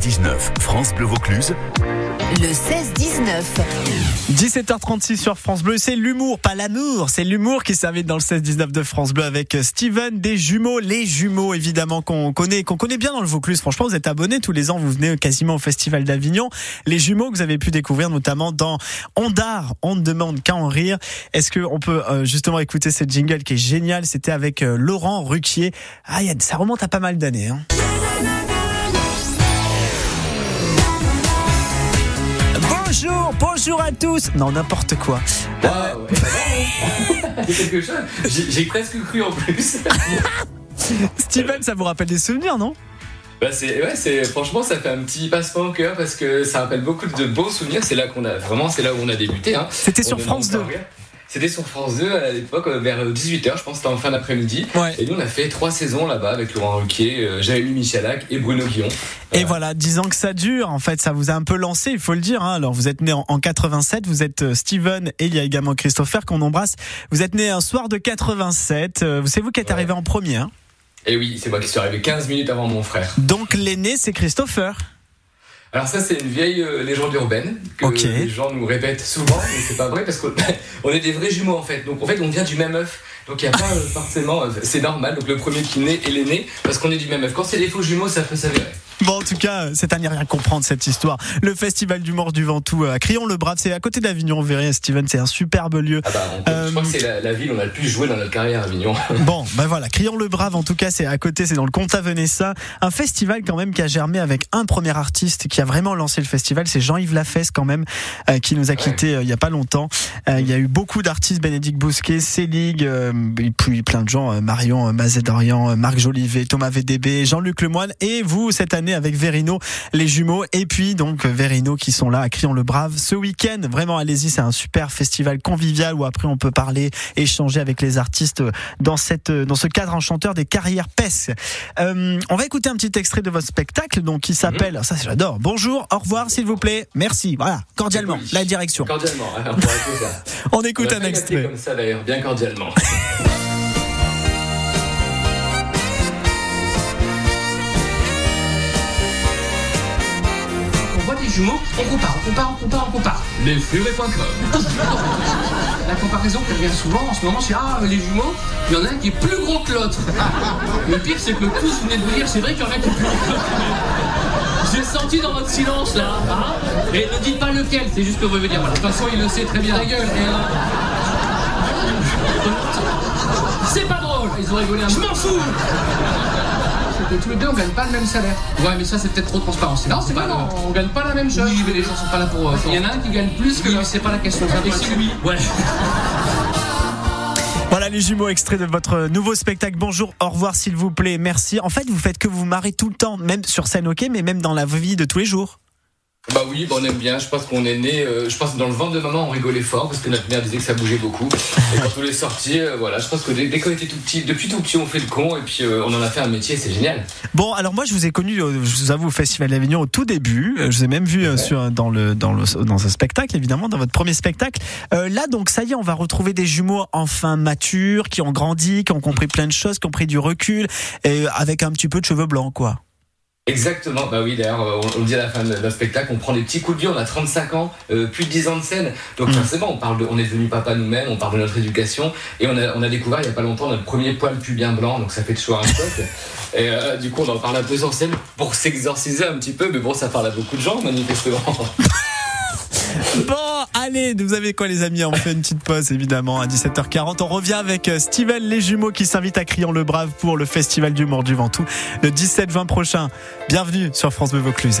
16-19, France Bleu Vaucluse. Le 16-19. 17h36 sur France Bleu, c'est l'humour, pas l'amour, c'est l'humour qui s'invite dans le 16-19 de France Bleu avec Steven, des jumeaux, les jumeaux évidemment qu'on connaît, qu'on connaît bien dans le Vaucluse. Franchement, vous êtes abonnés tous les ans, vous venez quasiment au Festival d'Avignon. Les jumeaux que vous avez pu découvrir notamment dans Ondar, on ne demande qu'à en rire. Est-ce qu'on peut euh, justement écouter cette jingle qui est géniale C'était avec euh, Laurent Ruquier. Ah, ça remonte à pas mal d'années. Hein. Bonjour, bonjour à tous. Non, n'importe quoi. Ouais. quelque chose. J'ai presque cru en plus. Steven, ça vous rappelle des souvenirs, non? Bah c'est ouais, c'est franchement ça fait un petit passeport au cœur parce que ça rappelle beaucoup de beaux souvenirs. C'est là qu'on a vraiment c'est là où on a débuté. Hein. C'était sur France demande 2. C'était sur France 2 à l'époque euh, vers 18h, je pense c'était en fin d'après-midi. Ouais. Et nous on a fait trois saisons là-bas avec Laurent Ruquier, euh, Jérémy Michalak et Bruno Guillon. Et voilà, dix ans que ça dure, en fait, ça vous a un peu lancé, il faut le dire. Hein. Alors, vous êtes né en, en 87, vous êtes euh, Steven et il y a également Christopher qu'on embrasse. Vous êtes né un soir de 87. euh, C'est vous qui êtes Ouais. arrivé en premier. Hein. Et oui, c'est moi qui suis arrivé 15 minutes avant mon frère. Donc, l'aîné, c'est Christopher. Alors ça c'est une vieille euh, légende urbaine que Ok. les gens nous répètent souvent, mais c'est pas vrai parce qu'on on est des vrais jumeaux en fait. Donc en fait on vient du même œuf. Donc il n'y a pas euh, forcément, euh, c'est normal. Donc le premier qui naît est l'aîné parce qu'on est du même œuf. Quand c'est des faux jumeaux, ça peut s'avérer. Bon, en tout cas, c'est à n'y rien comprendre cette histoire. Le Festival du Mort du Ventoux à Crillon-le-Brave, c'est à côté d'Avignon, vous verrez, Steven, c'est un superbe lieu. Ah bah, peut- Euh, je crois que c'est la, la ville où on a le plus joué dans notre carrière Avignon. Bon, ben voilà, Crillon-le-Brave, en tout cas, c'est à côté, c'est dans le comte Venessa. Un festival quand même qui a germé avec un premier artiste qui a vraiment lancé le festival, c'est Jean-Yves Lafesse quand même, euh, qui nous a quittés euh, il y a pas longtemps. Euh, il y a eu beaucoup d'artistes, Bénédicte Bousquet, Célig, euh, et puis plein de gens, euh, Marion euh, Mazet-Dorian, euh, Marc Jolivet, Thomas VDB, Jean-Luc Lemoine, et vous, cette année, avec Verino, les jumeaux, et puis donc euh, Verino qui sont là à Crillon-le-Brave ce week-end. Vraiment, allez-y, c'est un super festival convivial où après on peut parler, échanger avec les artistes euh, dans cette dans ce cadre enchanteur des carrières PES. Euh, on va écouter un petit extrait de votre spectacle donc qui s'appelle ça j'adore. Bonjour, au revoir s'il vous plaît. Merci. Voilà, cordialement la direction. Cordialement, hein, on écoute On un extrait. comme ça d'ailleurs, bien cordialement. jumeaux, on compare, on compare, on compare, on compare. Lesfurets.com La comparaison qui revient souvent en ce moment, c'est Ah, les jumeaux, il y en a un qui est plus gros que l'autre. Le pire, c'est que le vous venez de vous dire, c'est vrai qu'il y en a qui est plus gros que l'autre. J'ai senti dans votre silence là, hein Et ne dites pas lequel, c'est juste que vous voulez dire. Voilà. De toute façon, il le sait très bien. Ta gueule, et, euh, C'est pas drôle Ils ont rigolé un peu. Je m'en fous que tous les deux on gagne pas le même salaire. Ouais, mais ça c'est peut-être trop transparent. Non, c'est pas, non, on gagne pas la même chose. Oui, mais les gens sont pas là pour. euh, Il y en a un qui gagne plus que l'autre. c'est pas la question. Et c'est lui. Ouais. Voilà les jumeaux extraits de votre nouveau spectacle. Bonjour, au revoir s'il vous plaît. Merci. En fait, vous faites que vous vous marrez tout le temps, même sur scène, ok, mais même dans la vie de tous les jours. Bah oui, bah on aime bien. Je pense qu'on est né. euh, je pense que dans le ventre de maman, on rigolait fort parce que notre mère disait que ça bougeait beaucoup. Et quand on est sorti, euh, voilà, je pense que dès, dès qu'on était tout petit, depuis tout petit, on fait le con et puis euh, on en a fait un métier. C'est génial. Bon, alors moi je vous ai connu, euh, je vous avoue, au Festival d'Avignon au tout début. Je vous ai même vu sur dans le dans le dans un spectacle, évidemment, dans votre premier spectacle. Euh, là, donc ça y est, on va retrouver des jumeaux enfin matures, qui ont grandi, qui ont compris plein de choses, qui ont pris du recul, et avec un petit peu de cheveux blancs, quoi. Exactement. Bah oui, d'ailleurs, euh, on, on le dit à la fin notre spectacle, on prend des petits coups de vieux. On a 35 ans, euh, plus de 10 ans de scène. Donc Mm. forcément, on parle de, on est devenu papa nous-mêmes, on parle de notre éducation et on a, on a découvert il y a pas longtemps notre premier poil pubien blanc. Donc ça fait toujours un choc. Et euh, du coup, on en parle un peu sur scène pour s'exorciser un petit peu. Mais bon, ça parle à beaucoup de gens manifestement. Bon, allez, vous avez quoi les amis? On fait une petite pause évidemment à 17h40. On revient avec euh, Steven les jumeaux qui s'invitent à Crillon le Brave pour le Festival du Mort du Ventoux le 17-20 prochain. Bienvenue sur France Bleu Vaucluse.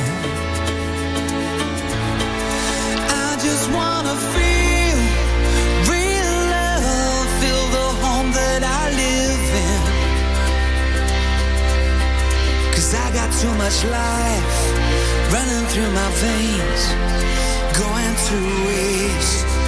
Life running through my veins, going to waste.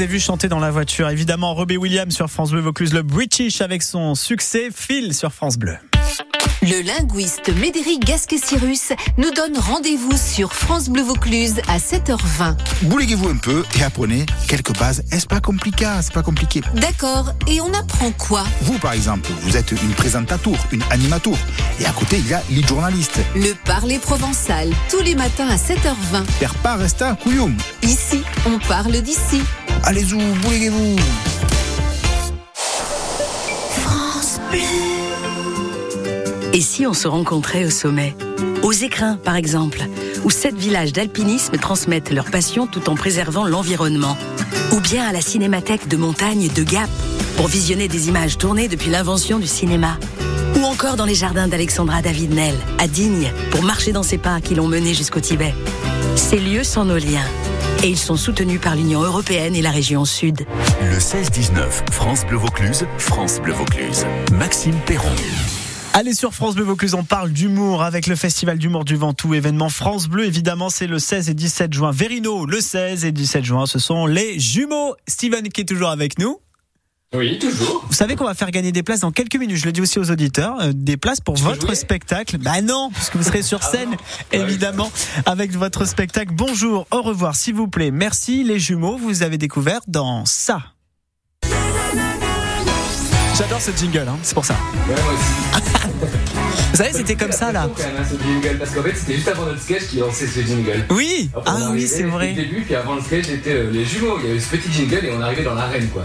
Ai vu chanter dans la voiture, évidemment Robbie Williams sur France Bleu Vaucluse, le British avec son succès, Phil sur France Bleu. Le linguiste Médéric Gasquet-Cyrus nous donne rendez-vous sur France Bleu Vaucluse à 7h20. Bouleguez-vous un peu et apprenez quelques bases. Est-ce pas compliqué? C'est pas compliqué. D'accord, et on apprend quoi? Vous, par exemple, vous êtes une présentateur, une animateur. Et à côté, il y a les journalistes. Le parler provençal, tous les matins à 7h20. Per pas resta couillon. Ici, on parle d'ici. Allez-y, bouleguez-vous. Et si on se rencontrait au sommet? Aux écrins, par exemple, où sept villages d'alpinisme transmettent leur passion tout en préservant l'environnement. Ou bien à la cinémathèque de montagne de Gap, pour visionner des images tournées depuis l'invention du cinéma. Ou encore dans les jardins d'Alexandra David-Nel, à Digne, pour marcher dans ses pas qui l'ont mené jusqu'au Tibet. Ces lieux sont nos liens. Et ils sont soutenus par l'Union européenne et la région Sud. Le 16-19, France Bleu Vaucluse, France Bleu Vaucluse. Maxime Perron. Allez sur France Bleu Vaucluse, on parle d'humour avec le Festival d'humour du Ventoux, événement France Bleu, évidemment c'est le 16 et 17 juin. Verino, le 16 et 17 juin, ce sont les jumeaux. Steven qui est toujours avec nous. Oui, toujours. Vous savez qu'on va faire gagner des places dans quelques minutes, je le dis aussi aux auditeurs, euh, des places pour votre spectacle. Bah non, puisque vous serez sur scène, évidemment, avec votre spectacle. Bonjour, au revoir, s'il vous plaît. Merci les jumeaux, vous avez découvert dans ça. J'adore ce jingle, hein, c'est pour ça. Ouais, moi aussi. Vous savez, c'était comme ça là. quand même, hein, ce jingle, parce qu'en fait, c'était juste avant notre sketch qui lançait ce jingle. Oui, ah oui, c'est Au vrai. début, puis avant le sketch, c'était euh, les jumeaux. Il y avait ce petit jingle et on arrivait dans l'arène, quoi.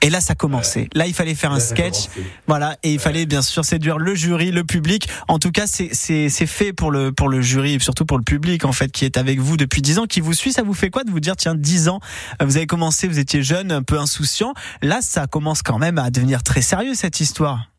Et là, ça commençait. Là, il fallait faire un sketch. Voilà. Et il fallait bien sûr séduire le jury, le public. En tout cas, c'est, c'est, c'est fait pour le, pour le jury et surtout pour le public, en fait, qui est avec vous depuis 10 ans, qui vous suit. Ça vous fait quoi de vous dire, tiens, 10 ans, euh, vous avez commencé, vous étiez jeune, un peu insouciant. Là, ça commence quand même à devenir très sérieux, cette histoire.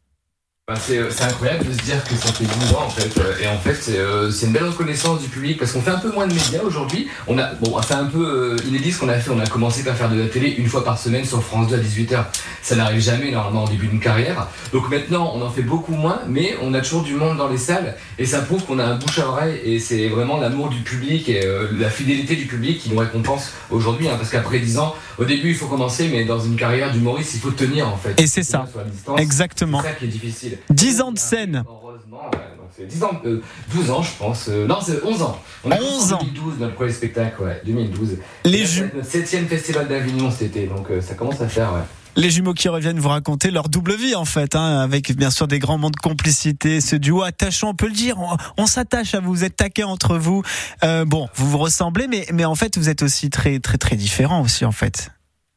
Bah, c'est euh, c'est incroyable de se dire que ça fait 12 ans en fait. Euh, Et en fait, c'est euh, c'est une belle reconnaissance du public parce qu'on fait un peu moins de médias aujourd'hui. On a, bon, c'est un peu inédit ce qu'on a fait. On a commencé par faire de la télé une fois par semaine sur France 2 à 18h. Ça n'arrive jamais normalement au début d'une carrière. Donc maintenant, on en fait beaucoup moins, mais on a toujours du monde dans les salles et ça prouve qu'on a un bouche à oreille et c'est vraiment l'amour du public et euh, la fidélité du public qui nous récompense aujourd'hui. hein, parce qu'après 10 ans, au début, il faut commencer, mais dans une carrière d'humoriste, il faut tenir en fait. Et c'est ça. Exactement. C'est ça qui est difficile. 10 ans de scène. Heureusement, ouais, donc c'est 10 ans, euh, 12 ans, je pense. euh, non, c'est 11 ans. On a 11 commencé en ans. 2012, notre premier spectacle, ouais, 2012. Les ju- Notre 7 festival d'Avignon cet été, donc euh, ça commence à faire, ouais. Les jumeaux qui reviennent vous raconter leur double vie en fait, hein, avec bien sûr des grands moments de complicité, ce duo attachant, on peut le dire, on, on s'attache à vous, vous êtes taqués entre vous. Euh, bon, vous vous ressemblez, mais, mais en fait vous êtes aussi très très très différents aussi en fait.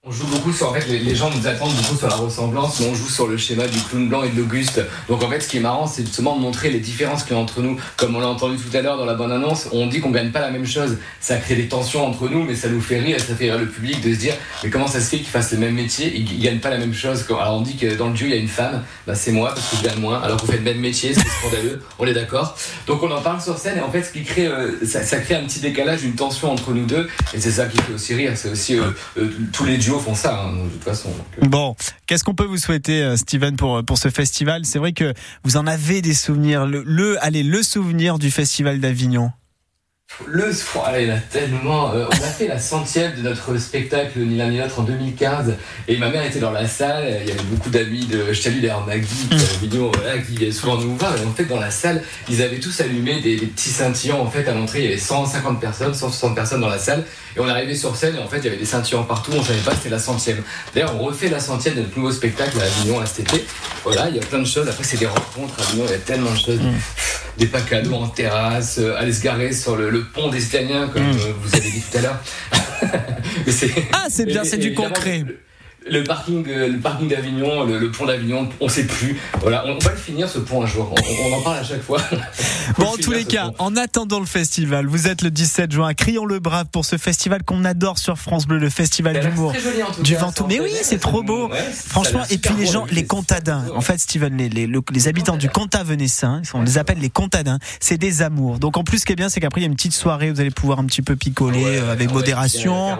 On joue beaucoup sur, en fait, les, gens nous attendent beaucoup sur la ressemblance, mais on joue sur le schéma du clown blanc et de l'Auguste. Donc en fait, ce qui est marrant, c'est justement de montrer les différences qu'il y a entre nous. Comme on l'a entendu tout à l'heure dans la bonne annonce, on dit qu'on gagne pas la même chose. Ça crée des tensions entre nous, mais ça nous fait rire ça fait rire le public de se dire, mais comment ça se fait qu'ils fassent le même métier? Et qu'ils gagnent pas la même chose Alors on dit que dans le duo, il y a une femme, bah c'est moi parce que je gagne moins, alors qu'on fait le même métier, c'est scandaleux, on est d'accord. Donc on en parle sur scène et en fait, ce qui crée, euh, ça, ça crée un petit décalage, une tension entre nous deux, et c'est ça qui fait aussi rire. C'est aussi, euh, euh, tous les duos hein, euh. Bon, qu'est-ce qu'on peut vous souhaiter, euh, Steven, pour pour ce festival? C'est vrai que vous en avez des souvenirs. Le, le allez, le souvenir du festival d'Avignon. Le il y en a tellement. euh, on a fait la centième de notre spectacle Ni l'un ni l'autre en 2015 et ma mère était dans la salle. Il y avait beaucoup d'amis de. Je salue d'ailleurs une vidéo voilà, qui vient souvent nous voir. Et en fait, dans la salle, ils avaient tous allumé des, des petits scintillants. En fait, à l'entrée, il y avait 150 personnes, 160 personnes dans la salle. Et on arrivait sur scène et en fait, il y avait des scintillants partout. On savait pas c'était la centième. D'ailleurs, on refait la centième de notre nouveau spectacle à Avignon là, cet été. Voilà, il y a plein de choses. Après, c'est des rencontres à Avignon. Il y a tellement de choses. Des packs à en terrasse, euh, aller se garer sur le, le pont des Italiens, comme euh, vous avez dit tout à l'heure. Ah, c'est bien, c'est du concret. Le, le parking, euh, le parking d'Avignon, le, le pont d'Avignon, on sait plus. Voilà, on, on va le finir ce pont un jour. On, on en parle à chaque fois. Bon, en le tous les cas, pont. en attendant le festival, vous êtes le 17 juin à Crillon-le-Brave pour ce festival qu'on adore sur France Bleu, le festival d'humour. très joli, en tout Du cas, Ventoux. Mais oui, c'est trop beau. ouais, Franchement, et puis les gens, le les contadins. En fait, Steven, les, les, le- les habitants du Comtat venessin, on les appelle les contadins, c'est des amours. Donc en plus, ce qui est bien, c'est qu'après, il y a une petite soirée, vous allez pouvoir un petit peu picoler Ouais, euh, avec modération.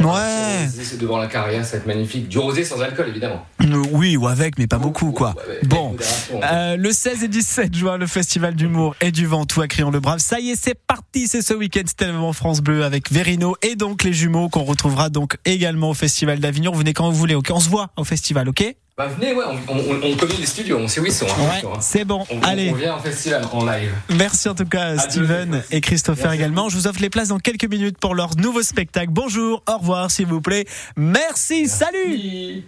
bon, Ouais. C'est devant la carrière, ça va être magnifique. Du rosé sans alcool, évidemment. Euh, Oui, ou avec, mais pas beaucoup, quoi. Bon. modération. Euh, le 16 et 17 juin, le festival d'humour et du Ventoux à Crillon-le-Brave. Ça y est, c'est parti, c'est ce week-end, c'était en France Bleu avec Verino et donc les jumeaux qu'on retrouvera donc également au festival d'Avignon. Venez quand vous voulez, ok? On se voit au festival, ok? Bah venez, ouais, on, on, on connaît les studios, on sait où ils sont. hein, Ouais, hein. c'est bon. On, Allez. on vient en festival, en live. Merci en tout cas À Steven et Christopher Merci. également. Je vous offre les places dans quelques minutes pour leur nouveau spectacle. Bonjour, au revoir s'il vous plaît. Merci, salut.